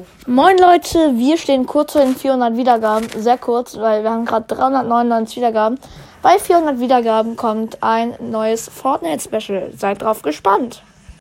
doof. Moin Leute, wir stehen kurz vor den 400 Wiedergaben. Sehr kurz, weil wir haben gerade 399 Wiedergaben. Bei 400 Wiedergaben kommt ein neues Fortnite-Special. Seid drauf gespannt.